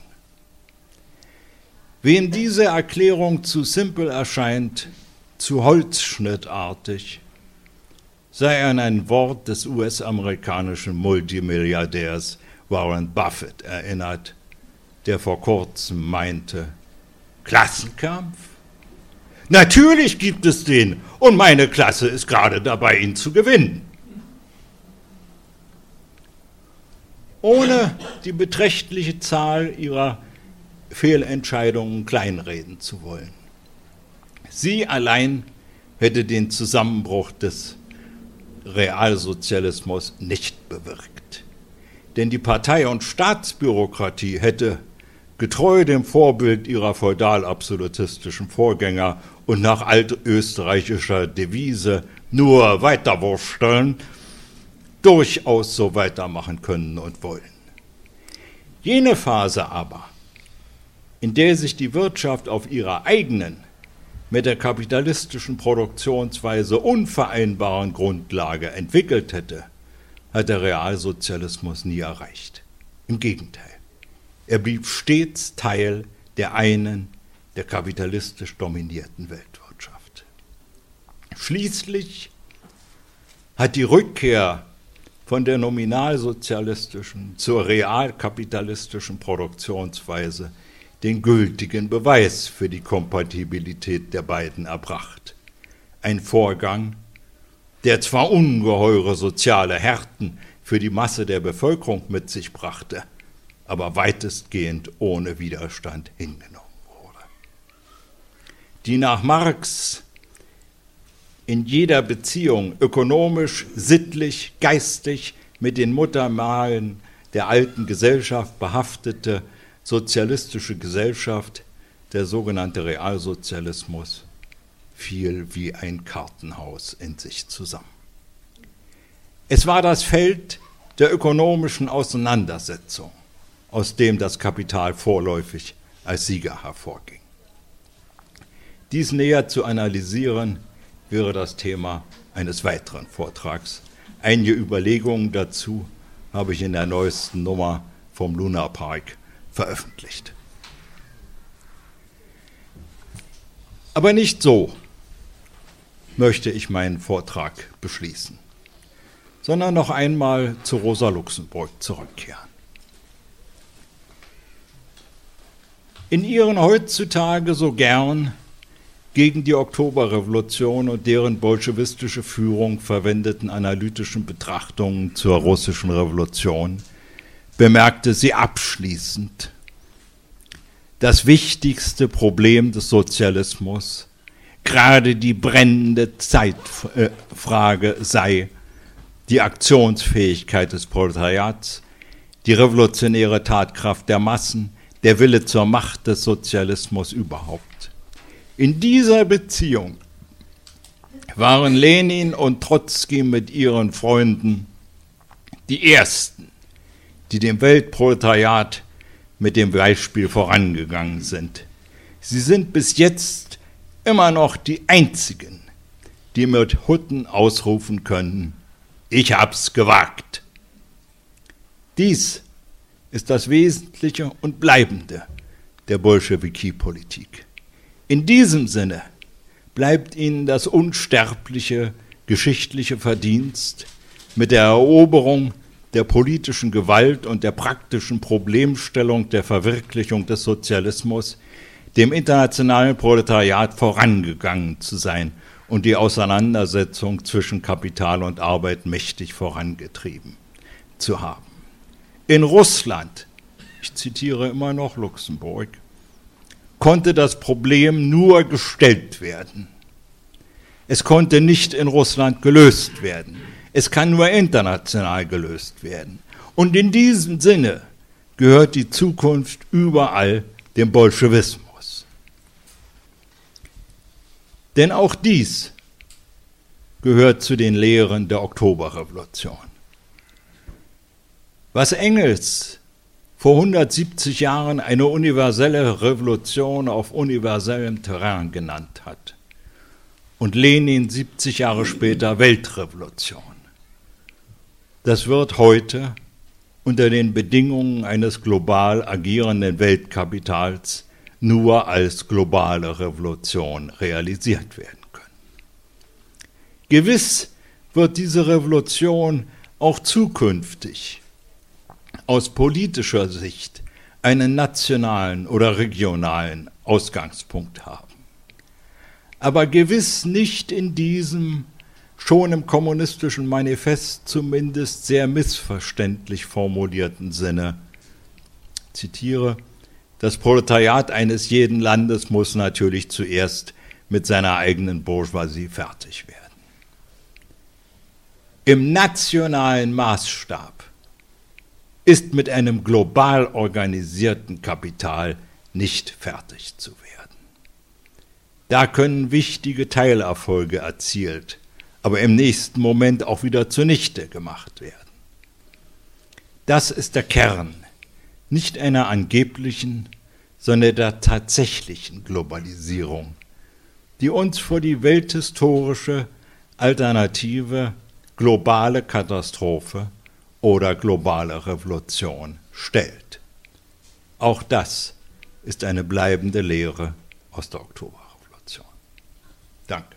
Wem diese Erklärung zu simpel erscheint, zu holzschnittartig, sei an ein Wort des US-amerikanischen Multimilliardärs Warren Buffett erinnert, der vor kurzem meinte, Klassenkampf? Natürlich gibt es den und meine Klasse ist gerade dabei, ihn zu gewinnen. Ohne die beträchtliche Zahl ihrer Fehlentscheidungen kleinreden zu wollen. Sie allein hätte den Zusammenbruch des Realsozialismus nicht bewirkt. Denn die Partei- und Staatsbürokratie hätte getreu dem Vorbild ihrer feudal-absolutistischen Vorgänger und nach altösterreichischer Devise nur weiterwursteln, durchaus so weitermachen können und wollen. Jene Phase aber, in der sich die Wirtschaft auf ihrer eigenen, mit der kapitalistischen Produktionsweise unvereinbaren Grundlage entwickelt hätte, hat der Realsozialismus nie erreicht. Im Gegenteil, er blieb stets Teil der einen, der kapitalistisch dominierten Weltwirtschaft. Schließlich hat die Rückkehr von der nominalsozialistischen zur realkapitalistischen Produktionsweise den gültigen Beweis für die Kompatibilität der beiden erbracht. Ein Vorgang, der zwar ungeheure soziale Härten für die Masse der Bevölkerung mit sich brachte, aber weitestgehend ohne Widerstand hingenommen wurde. Die nach Marx in jeder Beziehung ökonomisch, sittlich, geistig mit den Muttermalen der alten Gesellschaft behaftete sozialistische Gesellschaft, der sogenannte Realsozialismus, fiel wie ein Kartenhaus in sich zusammen. Es war das Feld der ökonomischen Auseinandersetzung, aus dem das Kapital vorläufig als Sieger hervorging. Dies näher zu analysieren, wäre das Thema eines weiteren Vortrags. Einige Überlegungen dazu habe ich in der neuesten Nummer vom Luna Park veröffentlicht. Aber nicht so möchte ich meinen Vortrag beschließen, sondern noch einmal zu Rosa Luxemburg zurückkehren. In ihren heutzutage so gern gegen die Oktoberrevolution und deren bolschewistische Führung verwendeten analytischen Betrachtungen zur russischen Revolution bemerkte sie abschließend, das wichtigste Problem des Sozialismus, gerade die brennende Zeitfrage sei die Aktionsfähigkeit des Proletariats, die revolutionäre Tatkraft der Massen, der Wille zur Macht des Sozialismus überhaupt. In dieser Beziehung waren Lenin und Trotzki mit ihren Freunden die Ersten, die dem Weltproletariat mit dem Beispiel vorangegangen sind. Sie sind bis jetzt immer noch die einzigen, die mit Hutten ausrufen können, ich hab's gewagt. Dies ist das Wesentliche und Bleibende der Bolschewiki-Politik. In diesem Sinne bleibt ihnen das unsterbliche geschichtliche Verdienst mit der Eroberung der politischen Gewalt und der praktischen Problemstellung der Verwirklichung des Sozialismus dem internationalen Proletariat vorangegangen zu sein und die Auseinandersetzung zwischen Kapital und Arbeit mächtig vorangetrieben zu haben. In Russland, ich zitiere immer noch Luxemburg, konnte das Problem nur gestellt werden. Es konnte nicht in Russland gelöst werden. Es kann nur international gelöst werden. Und in diesem Sinne gehört die Zukunft überall dem Bolschewismus. Denn auch dies gehört zu den Lehren der Oktoberrevolution. Was Engels vor 170 Jahren eine universelle Revolution auf universellem Terrain genannt hat und Lenin 70 Jahre später Weltrevolution. Das wird heute unter den Bedingungen eines global agierenden Weltkapitals nur als globale Revolution realisiert werden können. Gewiss wird diese Revolution auch zukünftig aus politischer Sicht einen nationalen oder regionalen Ausgangspunkt haben. Aber gewiss nicht in diesem schon im kommunistischen Manifest zumindest sehr missverständlich formulierten Sinne. Zitiere, das Proletariat eines jeden Landes muss natürlich zuerst mit seiner eigenen Bourgeoisie fertig werden. Im nationalen Maßstab ist mit einem global organisierten Kapital nicht fertig zu werden. Da können wichtige Teilerfolge erzielt, aber im nächsten Moment auch wieder zunichte gemacht werden. Das ist der Kern nicht einer angeblichen, sondern der tatsächlichen Globalisierung, die uns vor die welthistorische alternative globale Katastrophe oder globale Revolution stellt. Auch das ist eine bleibende Lehre aus der Oktoberrevolution. Danke.